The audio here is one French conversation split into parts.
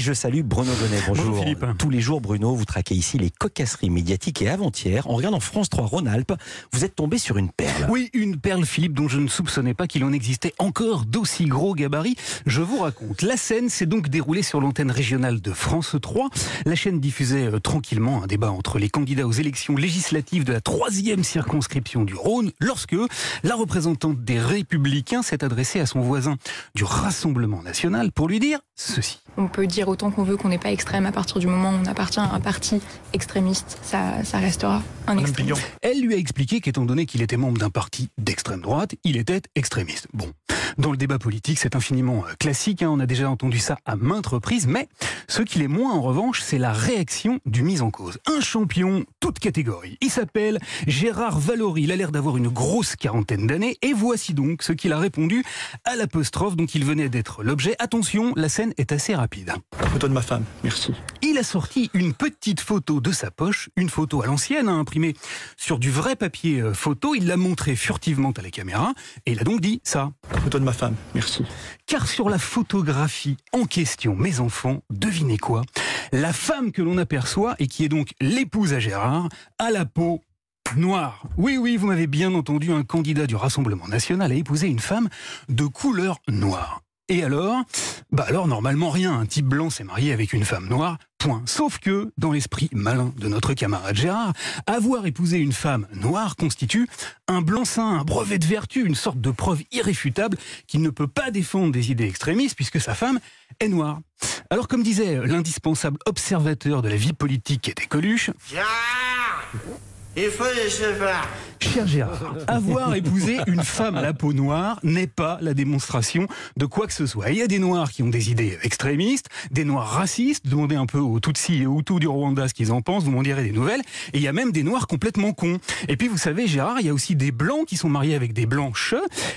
Je salue Bruno Donnet. Bonjour. Bonjour, Philippe. Tous les jours, Bruno, vous traquez ici les cocasseries médiatiques et avant-hier, en regardant France 3 Rhône-Alpes, vous êtes tombé sur une perle. Oui, une perle, Philippe, dont je ne soupçonnais pas qu'il en existait encore d'aussi gros gabarit. Je vous raconte. La scène s'est donc déroulée sur l'antenne régionale de France 3. La chaîne diffusait euh, tranquillement un débat entre les candidats aux élections législatives de la troisième circonscription du Rhône, lorsque la représentante des Républicains s'est adressée à son voisin du Rassemblement national pour lui dire ceci. On peut dire autant qu'on veut qu'on n'est pas extrême à partir du moment où on appartient à un parti extrémiste, ça, ça restera un extrême. Elle lui a expliqué qu'étant donné qu'il était membre d'un parti d'extrême droite, il était extrémiste. Bon, dans le débat politique, c'est infiniment euh, classique, hein, on a déjà entendu ça à maintes reprises, mais ce qu'il est moins en revanche, c'est la réaction du mise en cause. Un champion, toute catégorie. Il s'appelle Gérard Valory, il a l'air d'avoir une grosse quarantaine d'années, et voici donc ce qu'il a répondu à l'apostrophe dont il venait d'être l'objet. Attention, la scène est assez rapide. Photo de ma femme, merci. Il a sorti une petite photo de sa poche, une photo à l'ancienne, hein, imprimée sur du vrai papier euh, photo. Il l'a montré furtivement à la caméra et il a donc dit ça. Photo de ma femme, merci. Car sur la photographie en question, mes enfants, devinez quoi? La femme que l'on aperçoit et qui est donc l'épouse à Gérard, a la peau noire. Oui, oui, vous m'avez bien entendu, un candidat du Rassemblement national a épousé une femme de couleur noire. Et alors? Bah alors normalement rien, un type blanc s'est marié avec une femme noire, point. Sauf que, dans l'esprit malin de notre camarade Gérard, avoir épousé une femme noire constitue un blanc-seing, un brevet de vertu, une sorte de preuve irréfutable qu'il ne peut pas défendre des idées extrémistes puisque sa femme est noire. Alors comme disait l'indispensable observateur de la vie politique qui était Coluche, Il faut les séparer. Cher Gérard, avoir épousé une femme à la peau noire n'est pas la démonstration de quoi que ce soit. Il y a des noirs qui ont des idées extrémistes, des noirs racistes, demandez un peu aux Tutsis et aux Hutus du Rwanda ce qu'ils en pensent, vous m'en direz des nouvelles, et il y a même des noirs complètement cons. Et puis vous savez Gérard, il y a aussi des blancs qui sont mariés avec des blanches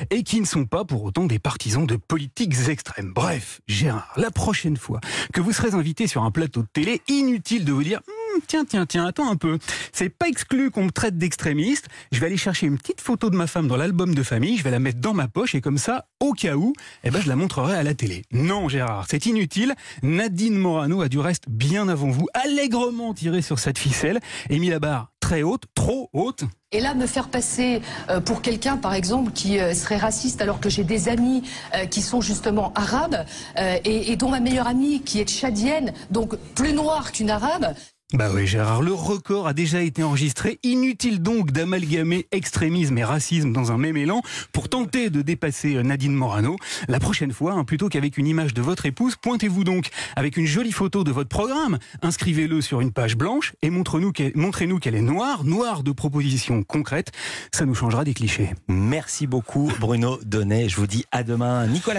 et qui ne sont pas pour autant des partisans de politiques extrêmes. Bref, Gérard, la prochaine fois que vous serez invité sur un plateau de télé, inutile de vous dire tiens, tiens, tiens, attends un peu. C'est pas exclu qu'on me traite d'extrémiste. Je vais aller chercher une petite photo de ma femme dans l'album de famille, je vais la mettre dans ma poche et comme ça, au cas où, eh ben, je la montrerai à la télé. Non, Gérard, c'est inutile. Nadine Morano a du reste bien avant vous, allègrement tiré sur cette ficelle et mis la barre très haute, trop haute. Et là, me faire passer euh, pour quelqu'un, par exemple, qui euh, serait raciste, alors que j'ai des amis euh, qui sont justement arabes, et dont ma meilleure amie, qui est tchadienne, donc plus noire qu'une arabe, Bah oui, Gérard, le record a déjà été enregistré. Inutile donc d'amalgamer extrémisme et racisme dans un même élan pour tenter de dépasser euh, Nadine Morano. La prochaine fois, hein, plutôt qu'avec une image de votre épouse, pointez-vous donc avec une jolie photo de votre programme, inscrivez-le sur une page blanche et montrez-nous qu'elle est noire, noire de propositions concrètes. Ça nous changera des clichés. Merci beaucoup, Bruno Donnet. Je vous dis à demain. Nicolas